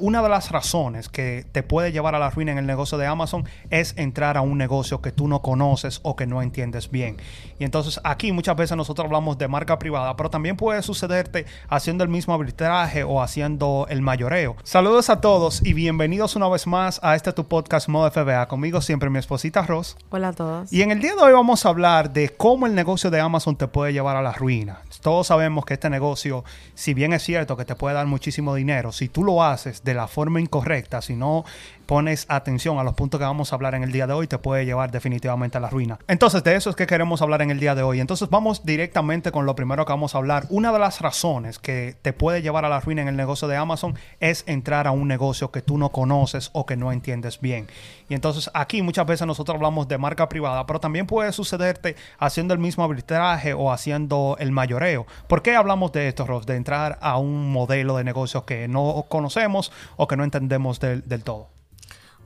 Una de las razones que te puede llevar a la ruina en el negocio de Amazon es entrar a un negocio que tú no conoces o que no entiendes bien. Y entonces aquí muchas veces nosotros hablamos de marca privada, pero también puede sucederte haciendo el mismo arbitraje o haciendo el mayoreo. Saludos a todos y bienvenidos una vez más a este tu podcast Modo FBA. Conmigo siempre mi esposita Ross. Hola a todos. Y en el día de hoy vamos a hablar de cómo el negocio de Amazon te puede llevar a la ruina. Todos sabemos que este negocio, si bien es cierto que te puede dar muchísimo dinero, si tú lo haces de la forma incorrecta, si no pones atención a los puntos que vamos a hablar en el día de hoy, te puede llevar definitivamente a la ruina. Entonces, de eso es que queremos hablar en el día de hoy. Entonces, vamos directamente con lo primero que vamos a hablar. Una de las razones que te puede llevar a la ruina en el negocio de Amazon es entrar a un negocio que tú no conoces o que no entiendes bien. Y entonces, aquí muchas veces nosotros hablamos de marca privada, pero también puede sucederte haciendo el mismo arbitraje o haciendo el mayoreo. ¿Por qué hablamos de esto, Ross? De entrar a un modelo de negocio que no conocemos o que no entendemos del, del todo.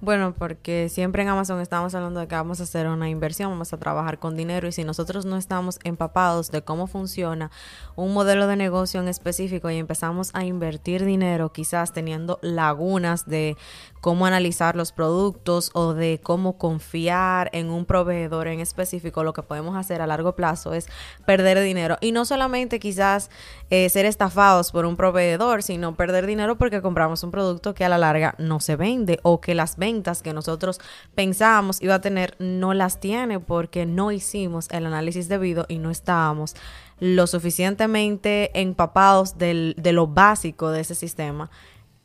Bueno, porque siempre en Amazon estamos hablando de que vamos a hacer una inversión, vamos a trabajar con dinero y si nosotros no estamos empapados de cómo funciona un modelo de negocio en específico y empezamos a invertir dinero, quizás teniendo lagunas de cómo analizar los productos o de cómo confiar en un proveedor en específico, lo que podemos hacer a largo plazo es perder dinero. Y no solamente quizás eh, ser estafados por un proveedor, sino perder dinero porque compramos un producto que a la larga no se vende o que las ventas que nosotros pensábamos iba a tener no las tiene porque no hicimos el análisis debido y no estábamos lo suficientemente empapados del, de lo básico de ese sistema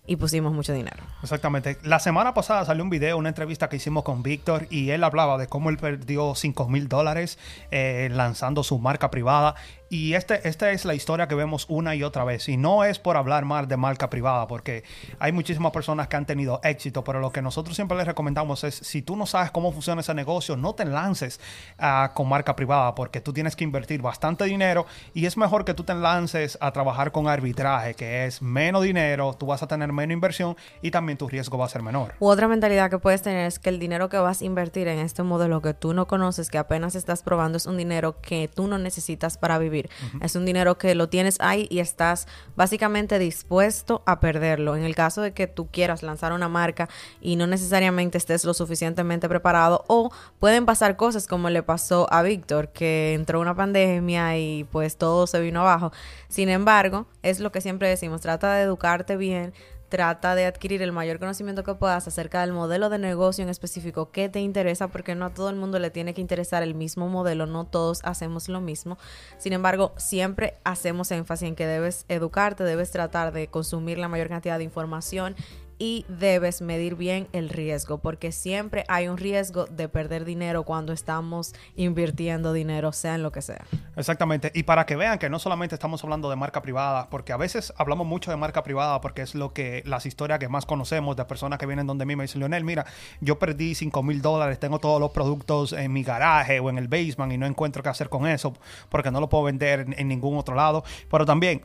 y pusimos mucho dinero. Exactamente. La semana pasada salió un video, una entrevista que hicimos con Víctor y él hablaba de cómo él perdió 5 mil dólares eh, lanzando su marca privada y este, esta es la historia que vemos una y otra vez. Y no es por hablar mal de marca privada, porque hay muchísimas personas que han tenido éxito, pero lo que nosotros siempre les recomendamos es, si tú no sabes cómo funciona ese negocio, no te lances uh, con marca privada, porque tú tienes que invertir bastante dinero y es mejor que tú te lances a trabajar con arbitraje, que es menos dinero, tú vas a tener menos inversión y también tu riesgo va a ser menor. Otra mentalidad que puedes tener es que el dinero que vas a invertir en este modelo que tú no conoces, que apenas estás probando, es un dinero que tú no necesitas para vivir es un dinero que lo tienes ahí y estás básicamente dispuesto a perderlo. En el caso de que tú quieras lanzar una marca y no necesariamente estés lo suficientemente preparado o pueden pasar cosas como le pasó a Víctor, que entró una pandemia y pues todo se vino abajo. Sin embargo, es lo que siempre decimos, trata de educarte bien, trata de adquirir el mayor conocimiento que puedas acerca del modelo de negocio en específico que te interesa, porque no a todo el mundo le tiene que interesar el mismo modelo, no todos hacemos lo mismo. Sin embargo, siempre hacemos énfasis en que debes educarte, debes tratar de consumir la mayor cantidad de información y debes medir bien el riesgo, porque siempre hay un riesgo de perder dinero cuando estamos invirtiendo dinero, sea en lo que sea. Exactamente, y para que vean que no solamente estamos hablando de marca privada, porque a veces hablamos mucho de marca privada porque es lo que las historias que más conocemos de personas que vienen donde mí me dicen, Leonel, mira, yo perdí 5 mil dólares, tengo todos los productos en mi garaje o en el basement y no encuentro qué hacer con eso porque no lo puedo vender en ningún otro lado, pero también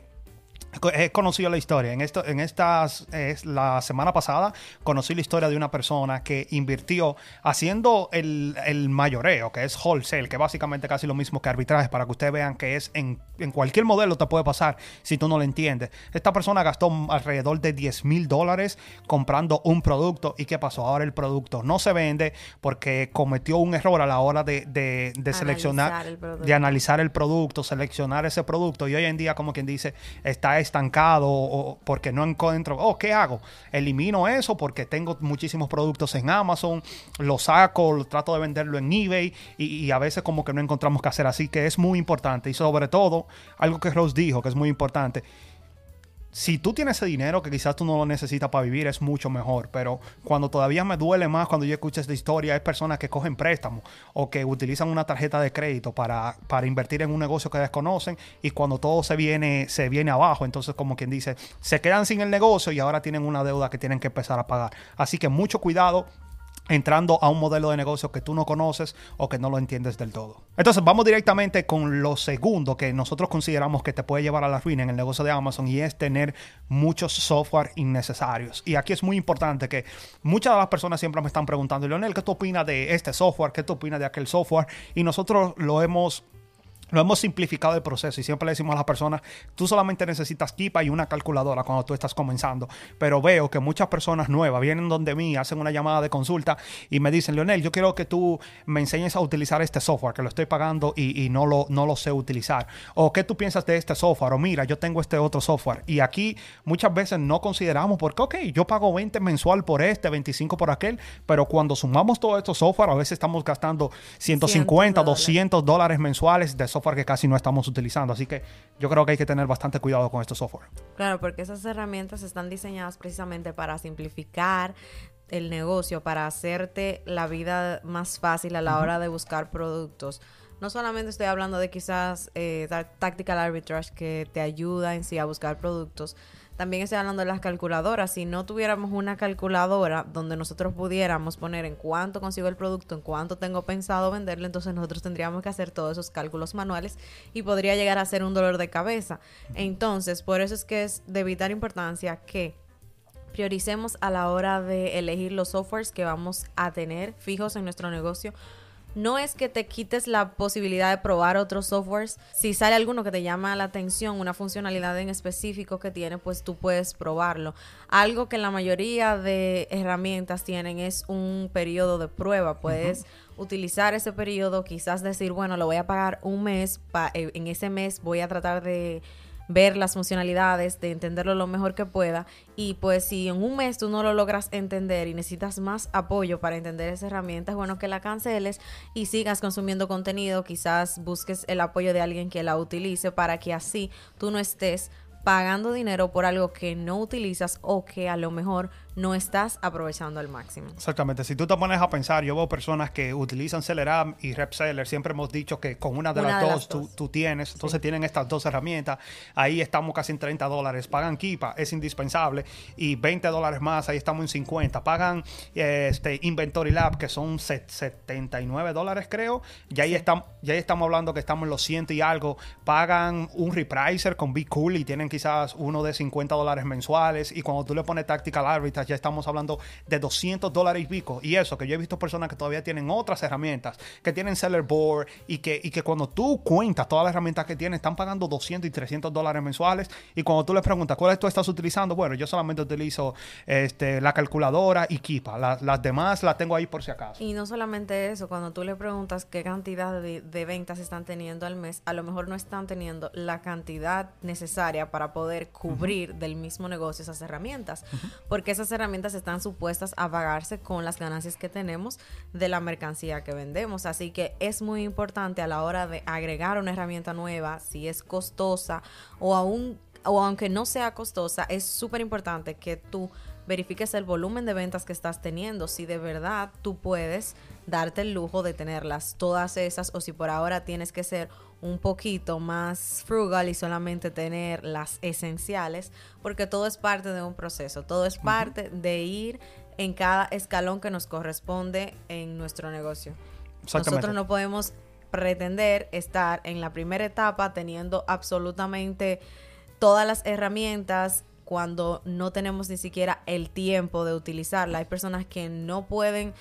he conocido la historia. En esto, en estas, es la semana pasada conocí la historia de una persona que invirtió haciendo el, el, mayoreo, que es wholesale, que básicamente casi lo mismo que arbitraje, para que ustedes vean que es en, en cualquier modelo te puede pasar si tú no lo entiendes. Esta persona gastó alrededor de 10 mil dólares comprando un producto y ¿qué pasó? Ahora el producto no se vende porque cometió un error a la hora de, de, de seleccionar, de analizar el producto, seleccionar ese producto y hoy en día, como quien dice, está estancado o porque no encuentro, oh, ¿qué hago? Elimino eso porque tengo muchísimos productos en Amazon, lo saco, lo trato de venderlo en eBay y, a veces como que no encontramos qué hacer. Así que es muy importante y sobre todo, algo que Rose dijo que es muy importante, si tú tienes ese dinero que quizás tú no lo necesitas para vivir, es mucho mejor. Pero cuando todavía me duele más cuando yo escucho esta historia, hay personas que cogen préstamos o que utilizan una tarjeta de crédito para, para invertir en un negocio que desconocen y cuando todo se viene, se viene abajo, entonces como quien dice, se quedan sin el negocio y ahora tienen una deuda que tienen que empezar a pagar. Así que mucho cuidado entrando a un modelo de negocio que tú no conoces o que no lo entiendes del todo. Entonces vamos directamente con lo segundo que nosotros consideramos que te puede llevar a la ruina en el negocio de Amazon y es tener muchos software innecesarios. Y aquí es muy importante que muchas de las personas siempre me están preguntando, Leonel, ¿qué tú opinas de este software? ¿Qué tú opinas de aquel software? Y nosotros lo hemos lo hemos simplificado el proceso y siempre le decimos a las personas, tú solamente necesitas Kipa y una calculadora cuando tú estás comenzando. Pero veo que muchas personas nuevas vienen donde mí, hacen una llamada de consulta y me dicen, Leonel, yo quiero que tú me enseñes a utilizar este software, que lo estoy pagando y, no, lo, no lo sé utilizar. O qué tú piensas de este software, o mira, yo tengo este otro software. Y aquí muchas veces no consideramos, porque, ok, yo pago 20 mensual por este, 25 por aquel, pero cuando sumamos todos estos software, a veces estamos gastando 150, 200 dólares mensuales de software que casi no estamos utilizando. Así que yo creo que hay que tener bastante cuidado con estos software. Claro, porque esas herramientas están diseñadas precisamente para simplificar el negocio, para hacerte la vida más fácil a la hora de buscar productos. No solamente estoy hablando de quizás eh, tactical arbitrage que te ayuda en sí a buscar productos, también estoy hablando de las calculadoras. Si no tuviéramos una calculadora donde nosotros pudiéramos poner en cuánto consigo el producto, en cuánto tengo pensado venderlo, entonces nosotros tendríamos que hacer todos esos cálculos manuales y podría llegar a ser un dolor de cabeza. Entonces, por eso es que es de vital importancia que prioricemos a la hora de elegir los softwares que vamos a tener fijos en nuestro negocio no es que te quites la posibilidad de probar otros softwares. Si sale alguno que te llama la atención, una funcionalidad en específico que tiene, pues tú puedes probarlo. Algo que la mayoría de herramientas tienen es un periodo de prueba. Puedes utilizar ese periodo, quizás decir, bueno, lo voy a pagar un mes, eh, en ese mes voy a tratar de ver las funcionalidades, de entenderlo lo mejor que pueda. Y pues si en un mes tú no lo logras entender y necesitas más apoyo para entender esa herramienta, es bueno que la canceles y sigas consumiendo contenido. Quizás busques el apoyo de alguien que la utilice para que así tú no estés pagando dinero por algo que no utilizas o que a lo mejor no estás aprovechando al máximo. Exactamente. Si tú te pones a pensar, yo veo personas que utilizan Celeram y RepSeller. Siempre hemos dicho que con una de, las, dos, Tú, tienes. Entonces tienen estas dos herramientas. Ahí estamos casi en 30 dólares. Pagan Kipa, es indispensable. Y 20 dólares más, ahí estamos en 50. Pagan este Inventory Lab, que son 79 dólares, creo. Y ahí, estamos, ya estamos hablando que estamos en los 100 y algo. Pagan un repricer con Be Cool y tienen quizás uno de 50 dólares mensuales. Y cuando tú le pones Tactical Arbitrage, ya estamos hablando de 200 dólares y pico. Y eso, que yo he visto personas que todavía tienen otras herramientas, que tienen Seller Board y que, y que cuando tú cuentas todas las herramientas que tienen, están pagando 200 y 300 dólares mensuales. Y cuando tú les preguntas, ¿cuáles tú estás utilizando? Bueno, yo solamente utilizo este, la calculadora y Kipa. las demás las tengo ahí por si acaso. Y no solamente eso, cuando tú le preguntas qué cantidad de, ventas están teniendo al mes, a lo mejor no están teniendo la cantidad necesaria para poder cubrir del mismo negocio esas herramientas. Porque esas herramientas están supuestas a pagarse con las ganancias que tenemos de la mercancía que vendemos. Así que es muy importante a la hora de agregar una herramienta nueva, si es costosa o aún o aunque no sea costosa, es súper importante que tú verifiques el volumen de ventas que estás teniendo, si de verdad tú puedes darte el lujo de tenerlas todas esas o si por ahora tienes que ser un poquito más frugal y solamente tener las esenciales, porque todo es parte de un proceso, todo es parte de ir en cada escalón que nos corresponde en nuestro negocio. Nosotros no podemos pretender estar en la primera etapa teniendo absolutamente todas las herramientas cuando no tenemos ni siquiera el tiempo de utilizarla. Hay personas que no pueden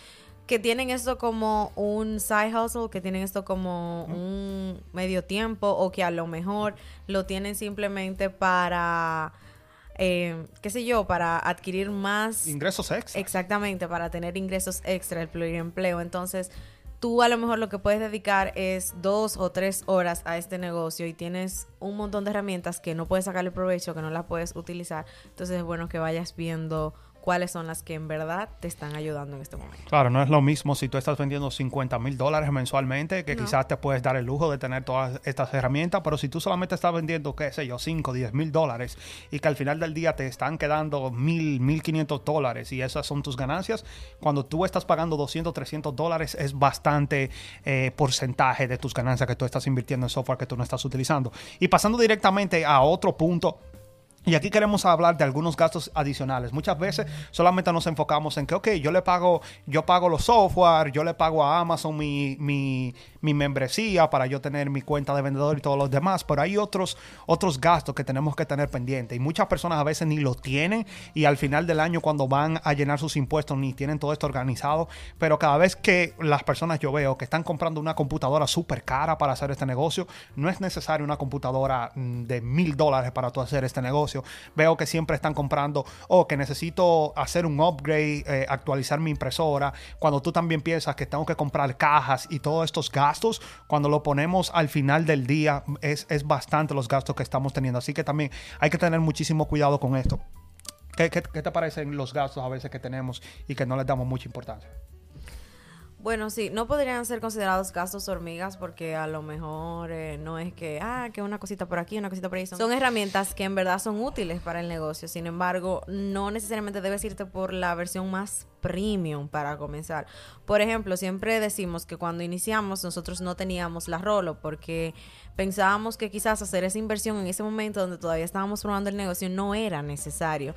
que tienen esto como un side hustle, que tienen esto como un medio tiempo o que a lo mejor lo tienen simplemente para, eh, qué sé yo, para adquirir más... Ingresos extra. Exactamente, para tener ingresos extra, el pluriempleo. Entonces, tú a lo mejor lo que puedes dedicar es dos o tres horas a este negocio y tienes un montón de herramientas que no puedes sacarle provecho, que no las puedes utilizar. Entonces es bueno que vayas viendo cuáles son las que en verdad te están ayudando en este momento. Claro, no es lo mismo si tú estás vendiendo 50 mil dólares mensualmente, que quizás te puedes dar el lujo de tener todas estas herramientas, pero si tú solamente estás vendiendo, qué sé yo, 5, 10 mil dólares y que al final del día te están quedando mil, mil 500 dólares y esas son tus ganancias, cuando tú estás pagando 200, 300 dólares es bastante eh, porcentaje de tus ganancias que tú estás invirtiendo en software que tú no estás utilizando. Y pasando directamente a otro punto Y aquí queremos hablar de algunos gastos adicionales. Muchas veces solamente nos enfocamos en que, ok, yo le pago, yo pago los software, yo le pago a Amazon mi, mi, mi membresía para yo tener mi cuenta de vendedor y todos los demás, pero hay otros, otros gastos que tenemos que tener pendientes. Y muchas personas a veces ni lo tienen y al final del año cuando van a llenar sus impuestos ni tienen todo esto organizado. Pero cada vez que las personas yo veo que están comprando una computadora súper cara para hacer este negocio, no es necesario una computadora mm, de mil dólares para tú hacer este negocio Veo que siempre están comprando, o oh, que necesito hacer un upgrade, eh, actualizar mi impresora. Cuando tú también piensas que tengo que comprar cajas y todos estos gastos, cuando lo ponemos al final del día, es, bastante los gastos que estamos teniendo. Así que también hay que tener muchísimo cuidado con esto. ¿Qué, qué te parecen los gastos a veces que tenemos y que no les damos mucha importancia? Bueno, sí, no podrían ser considerados gastos hormigas porque a lo mejor eh, no es que, ah, que una cosita por aquí, una cosita por ahí. Son, herramientas que en verdad son útiles para el negocio. Sin embargo, no necesariamente debes irte por la versión más premium para comenzar. Por ejemplo, siempre decimos que cuando iniciamos nosotros no teníamos la Rolo porque pensábamos que quizás hacer esa inversión en ese momento donde todavía estábamos probando el negocio no era necesario.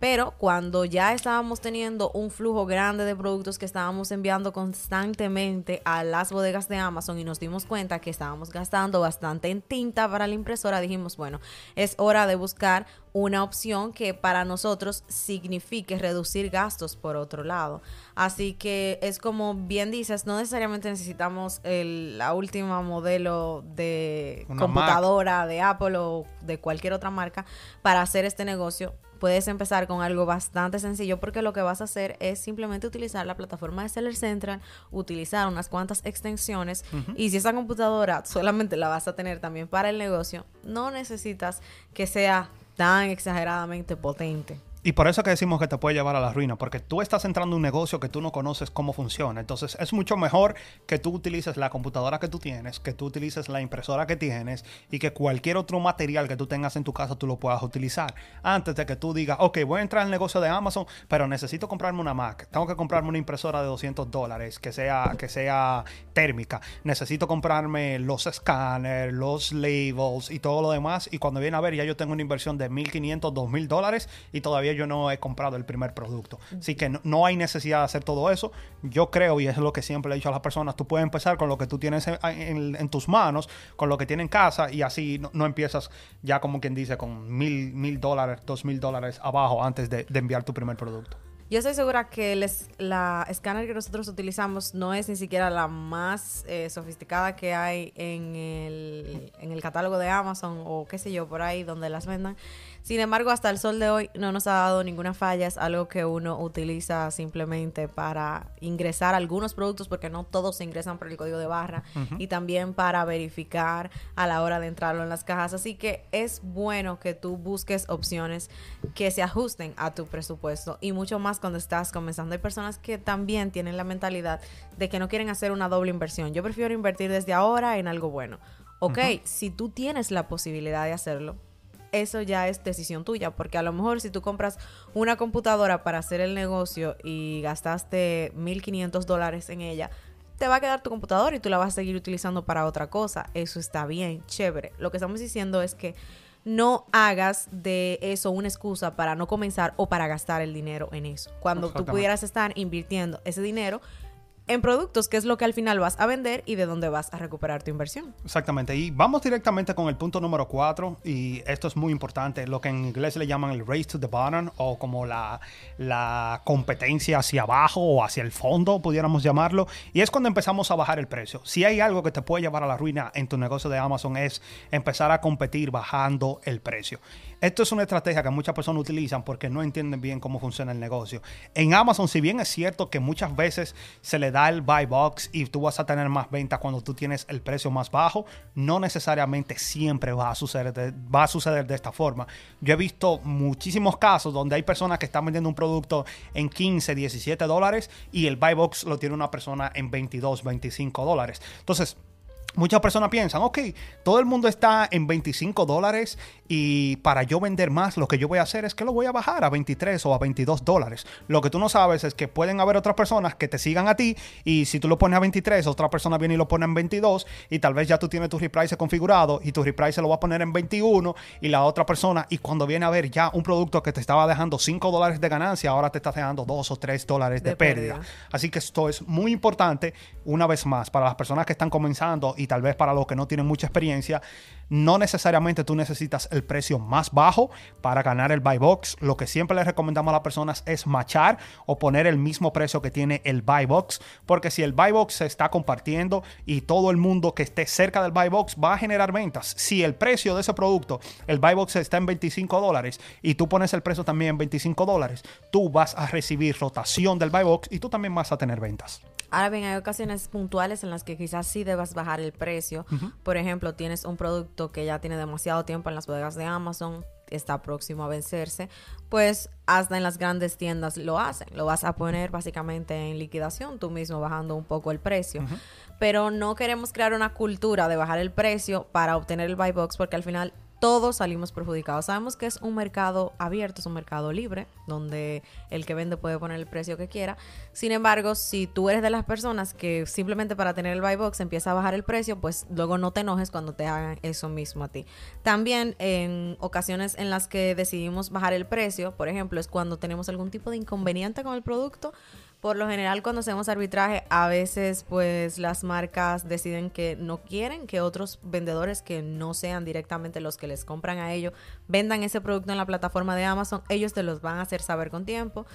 Pero cuando ya estábamos teniendo un flujo grande de productos que estábamos enviando constantemente a las bodegas de Amazon y nos dimos cuenta que estábamos gastando bastante en tinta para la impresora, dijimos, bueno, es hora de buscar una opción que para nosotros signifique reducir gastos por otro lado. Así que es como bien dices, no necesariamente necesitamos el, la última modelo de computadora de Apple o de cualquier otra marca para hacer este negocio puedes empezar con algo bastante sencillo porque lo que vas a hacer es simplemente utilizar la plataforma de Seller Central, utilizar unas cuantas extensiones y si esa computadora solamente la vas a tener también para el negocio, no necesitas que sea tan exageradamente potente. Y por eso que decimos que te puede llevar a la ruina, porque tú estás entrando en un negocio que tú no conoces cómo funciona. Entonces es mucho mejor que tú utilices la computadora que tú tienes, que tú utilices la impresora que tienes y que cualquier otro material que tú tengas en tu casa tú lo puedas utilizar. Antes de que tú digas, ok, voy a entrar al negocio de Amazon, pero necesito comprarme una Mac. Tengo que comprarme una impresora de 200 dólares que sea, que sea térmica. Necesito comprarme los escáneres, los labels y todo lo demás. Y cuando viene a ver, ya yo tengo una inversión de 1.500, 2.000 dólares y todavía yo no he comprado el primer producto. Así que no, hay necesidad de hacer todo eso. Yo creo, y es lo que siempre he dicho a las personas, tú puedes empezar con lo que tú tienes en, tus manos, con lo que tienes en casa, y así no, empiezas ya como quien dice con mil, mil dólares, dos mil dólares abajo antes de enviar tu primer producto. Yo estoy segura que la escáner que nosotros utilizamos no es ni siquiera la más eh, sofisticada que hay en el, en el catálogo de Amazon o qué sé yo, por ahí donde las vendan. Sin embargo, hasta el sol de hoy no nos ha dado ninguna falla. Es algo que uno utiliza simplemente para ingresar algunos productos, porque no todos se ingresan por el código de barra, y también para verificar a la hora de entrarlo en las cajas. Así que es bueno que tú busques opciones que se ajusten a tu presupuesto y mucho más cuando estás comenzando. Hay personas que también tienen la mentalidad de que no quieren hacer una doble inversión. Yo prefiero invertir desde ahora en algo bueno. Ok, si tú tienes la posibilidad de hacerlo, eso ya es decisión tuya, porque a lo mejor si tú compras una computadora para hacer el negocio y gastaste 1.500 dólares en ella, te va a quedar tu computadora y tú la vas a seguir utilizando para otra cosa. Eso está bien, chévere. Lo que estamos diciendo es que no hagas de eso una excusa para no comenzar o para gastar el dinero en eso. Cuando tú pudieras estar invirtiendo ese dinero en productos, que es lo que al final vas a vender y de dónde vas a recuperar tu inversión. Exactamente. Y vamos directamente con el punto número cuatro, y esto es muy importante, lo que en inglés le llaman el race to the bottom, o como la, la competencia hacia abajo o hacia el fondo, pudiéramos llamarlo, y es cuando empezamos a bajar el precio. Si hay algo que te puede llevar a la ruina en tu negocio de Amazon es empezar a competir bajando el precio. Esto es una estrategia que muchas personas utilizan porque no entienden bien cómo funciona el negocio. En Amazon, si bien es cierto que muchas veces se le da el buy box y tú vas a tener más ventas cuando tú tienes el precio más bajo, no necesariamente siempre va a suceder de, va a suceder de esta forma. Yo he visto muchísimos casos donde hay personas que están vendiendo un producto en 15, 17 dólares y el buy box lo tiene una persona en 22, 25 dólares. Entonces, Muchas personas piensan, ok, todo el mundo está en 25 dólares y para yo vender más lo que yo voy a hacer es que lo voy a bajar a 23 o a 22 dólares. Lo que tú no sabes es que pueden haber otras personas que te sigan a ti y si tú lo pones a 23, otra persona viene y lo pone en 22 y tal vez ya tú tienes tu reprice configurado y tu reprice lo va a poner en 21 y la otra persona y cuando viene a ver ya un producto que te estaba dejando 5 dólares de ganancia, ahora te está dejando 2 o 3 dólares de, pérdida. Así que esto es muy importante una vez más para las personas que están comenzando y tal vez para los que no tienen mucha experiencia, no necesariamente tú necesitas el precio más bajo para ganar el buy box. Lo que siempre les recomendamos a las personas es machar o poner el mismo precio que tiene el buy box, porque si el buy box se está compartiendo y todo el mundo que esté cerca del buy box va a generar ventas. Si el precio de ese producto, el buy box está en 25 dólares y tú pones el precio también en 25 dólares, tú vas a recibir rotación del buy box y tú también vas a tener ventas. Ahora bien, hay ocasiones puntuales en las que quizás sí debas bajar el precio. Por ejemplo, tienes un producto que ya tiene demasiado tiempo en las bodegas de Amazon, está próximo a vencerse, pues hasta en las grandes tiendas lo hacen. Lo vas a poner básicamente en liquidación, tú mismo bajando un poco el precio. Pero no queremos crear una cultura de bajar el precio para obtener el buy box porque al final todos salimos perjudicados. Sabemos que es un mercado abierto, es un mercado libre, donde el que vende puede poner el precio que quiera. Sin embargo, si tú eres de las personas que simplemente para tener el buy box empieza a bajar el precio, pues luego no te enojes cuando te hagan eso mismo a ti. También en ocasiones en las que decidimos bajar el precio, por ejemplo, es cuando tenemos algún tipo de inconveniente con el producto por lo general, cuando hacemos arbitraje, a veces pues las marcas deciden que no quieren que otros vendedores que no sean directamente los que les compran a ellos vendan ese producto en la plataforma de Amazon. Ellos te los van a hacer saber con tiempo.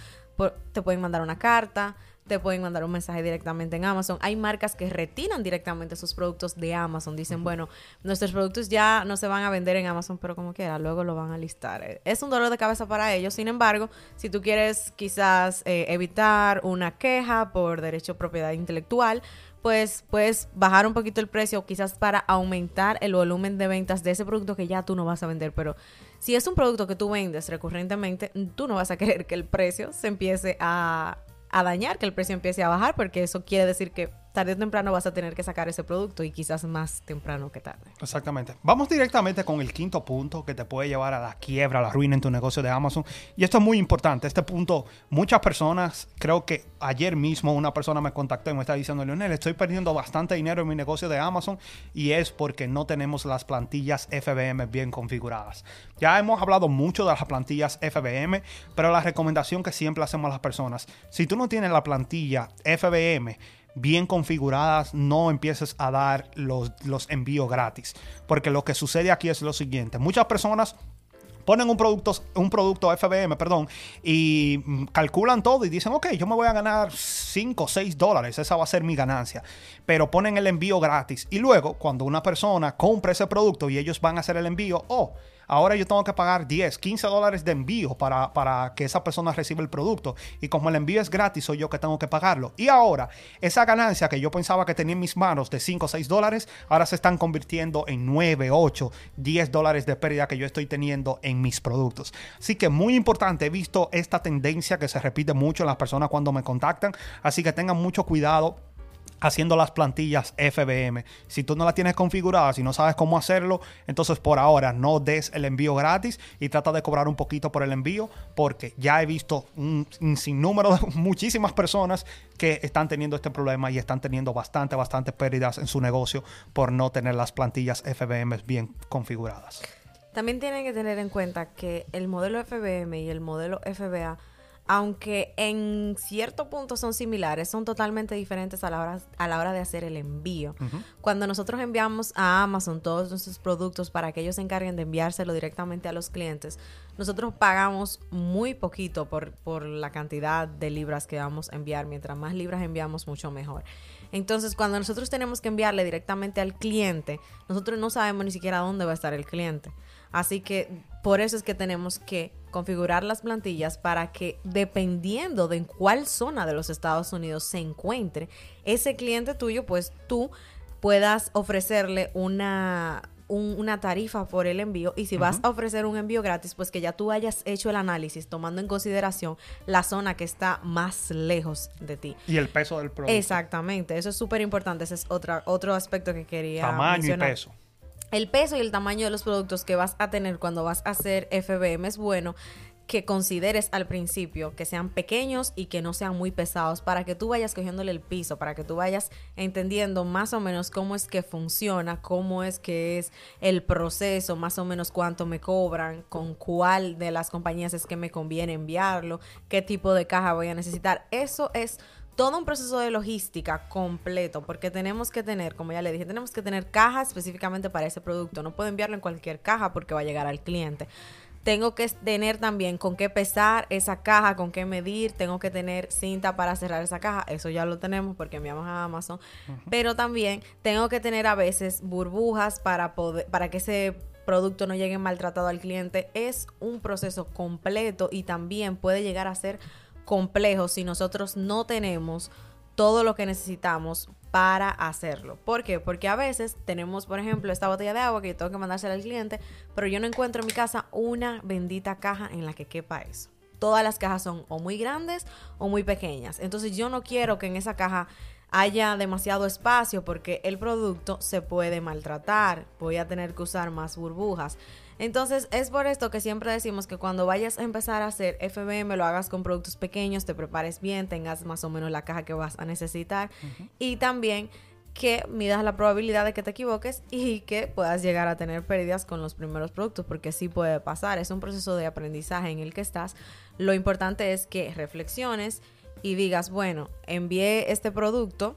te pueden mandar una carta, te pueden mandar un mensaje directamente en Amazon. Hay marcas que retiran directamente sus productos de Amazon. Dicen, bueno, nuestros productos ya no se van a vender en Amazon, pero como quiera, luego lo van a listar. Es un dolor de cabeza para ellos. Sin embargo, si tú quieres quizás eh, evitar una queja por derecho de propiedad intelectual, pues puedes bajar un poquito el precio quizás para aumentar el volumen de ventas de ese producto que ya tú no vas a vender. Pero si es un producto que tú vendes recurrentemente, tú no vas a querer que el precio se empiece a a dañar, que el precio empiece a bajar, porque eso quiere decir que tarde o temprano vas a tener que sacar ese producto y quizás más temprano que tarde. Exactamente. Vamos directamente con el quinto punto que te puede llevar a la quiebra, a la ruina en tu negocio de Amazon. Y esto es muy importante. Este punto, muchas personas, creo que ayer mismo una persona me contactó y me está diciendo, Leonel, estoy perdiendo bastante dinero en mi negocio de Amazon y es porque no tenemos las plantillas FBM bien configuradas. Ya hemos hablado mucho de las plantillas FBM, pero la recomendación que siempre hacemos a las personas, si tú no tienes la plantilla FBM, bien configuradas, no empieces a dar los, los envíos gratis. Porque lo que sucede aquí es lo siguiente. Muchas personas ponen un producto, un producto FBM, perdón, y calculan todo y dicen, ok, yo me voy a ganar 5 o 6 dólares, esa va a ser mi ganancia. Pero ponen el envío gratis. Y luego, cuando una persona compra ese producto y ellos van a hacer el envío, oh, ahora yo tengo que pagar 10, 15 dólares de envío para, para, que esa persona reciba el producto. Y como el envío es gratis, soy yo que tengo que pagarlo. Y ahora, esa ganancia que yo pensaba que tenía en mis manos de 5 o 6 dólares, ahora se están convirtiendo en 9, 8, 10 dólares de pérdida que yo estoy teniendo en mis productos. Así que muy importante, he visto esta tendencia que se repite mucho en las personas cuando me contactan. Así que tengan mucho cuidado haciendo las plantillas FBM. Si tú no la tienes configurada, si no sabes cómo hacerlo, entonces por ahora no des el envío gratis y trata de cobrar un poquito por el envío porque ya he visto un, sinnúmero de muchísimas personas que están teniendo este problema y están teniendo bastante, bastante pérdidas en su negocio por no tener las plantillas FBM bien configuradas. También tienen que tener en cuenta que el modelo FBM y el modelo FBA aunque en cierto punto son similares, son totalmente diferentes a la hora, a la hora de hacer el envío. Cuando nosotros enviamos a Amazon todos nuestros productos para que ellos se encarguen de enviárselo directamente a los clientes, nosotros pagamos muy poquito por, por la cantidad de libras que vamos a enviar. Mientras más libras enviamos, mucho mejor. Entonces, cuando nosotros tenemos que enviarle directamente al cliente, nosotros no sabemos ni siquiera dónde va a estar el cliente. Así que por eso es que tenemos que configurar las plantillas para que dependiendo de en cuál zona de los Estados Unidos se encuentre ese cliente tuyo, pues tú puedas ofrecerle una una tarifa por el envío y si vas a ofrecer un envío gratis, pues que ya tú hayas hecho el análisis tomando en consideración la zona que está más lejos de ti. Y el peso del producto. Exactamente, eso es súper importante, ese es otra, otro aspecto que quería Tamaño y peso. El peso y el tamaño de los productos que vas a tener cuando vas a hacer FBM es bueno que consideres al principio que sean pequeños y que no sean muy pesados para que tú vayas cogiéndole el piso, para que tú vayas entendiendo más o menos cómo es que funciona, cómo es que es el proceso, más o menos cuánto me cobran, con cuál de las compañías es que me conviene enviarlo, qué tipo de caja voy a necesitar. Eso es todo un proceso de logística completo, porque tenemos que tener, como ya le dije, tenemos que tener caja específicamente para ese producto. No puedo enviarlo en cualquier caja porque va a llegar al cliente. Tengo que tener también con qué pesar esa caja, con qué medir, tengo que tener cinta para cerrar esa caja, eso ya lo tenemos porque enviamos a Amazon, pero también tengo que tener a veces burbujas para poder para que ese producto no llegue maltratado al cliente. Es un proceso completo y también puede llegar a ser complejo si nosotros no tenemos todo lo que necesitamos para hacerlo. ¿Por qué? Porque a veces tenemos, por ejemplo, esta botella de agua que tengo que mandársela al cliente, pero yo no encuentro en mi casa una bendita caja en la que quepa eso. Todas las cajas son o muy grandes o muy pequeñas. Entonces yo no quiero que en esa caja haya demasiado espacio porque el producto se puede maltratar. Voy a tener que usar más burbujas. Entonces, es por esto que siempre decimos que cuando vayas a empezar a hacer FBM, lo hagas con productos pequeños, te prepares bien, tengas más o menos la caja que vas a necesitar y también que midas la probabilidad de que te equivoques y que puedas llegar a tener pérdidas con los primeros productos, porque sí puede pasar, es un proceso de aprendizaje en el que estás. Lo importante es que reflexiones y digas, bueno, envié este producto,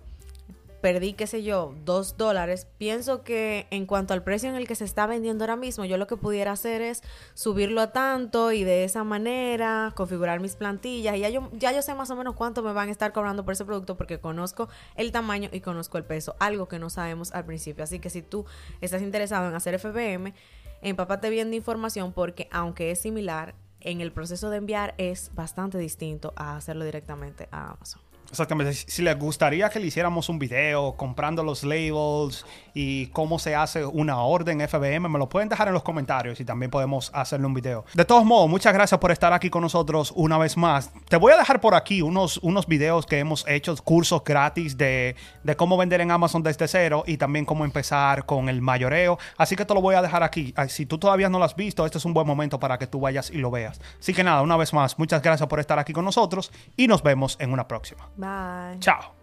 perdí, qué sé yo, dos dólares, pienso que en cuanto al precio en el que se está vendiendo ahora mismo, yo lo que pudiera hacer es subirlo a tanto y de esa manera configurar mis plantillas y ya yo, ya yo sé más o menos cuánto me van a estar cobrando por ese producto porque conozco el tamaño y conozco el peso, algo que no sabemos al principio. Así que si tú estás interesado en hacer FBM, empápate bien de información porque aunque es similar, en el proceso de enviar es bastante distinto a hacerlo directamente a Amazon. Exactamente. Si les gustaría que le hiciéramos un video comprando los labels y cómo se hace una orden FBM, me lo pueden dejar en los comentarios y también podemos hacerle un video. De todos modos, muchas gracias por estar aquí con nosotros una vez más. Te voy a dejar por aquí unos, unos videos que hemos hecho, cursos gratis de, de cómo vender en Amazon desde cero y también cómo empezar con el mayoreo. Así que te lo voy a dejar aquí. Si tú todavía no lo has visto, este es un buen momento para que tú vayas y lo veas. Así que nada, una vez más, muchas gracias por estar aquí con nosotros y nos vemos en una próxima. Bye. Ciao.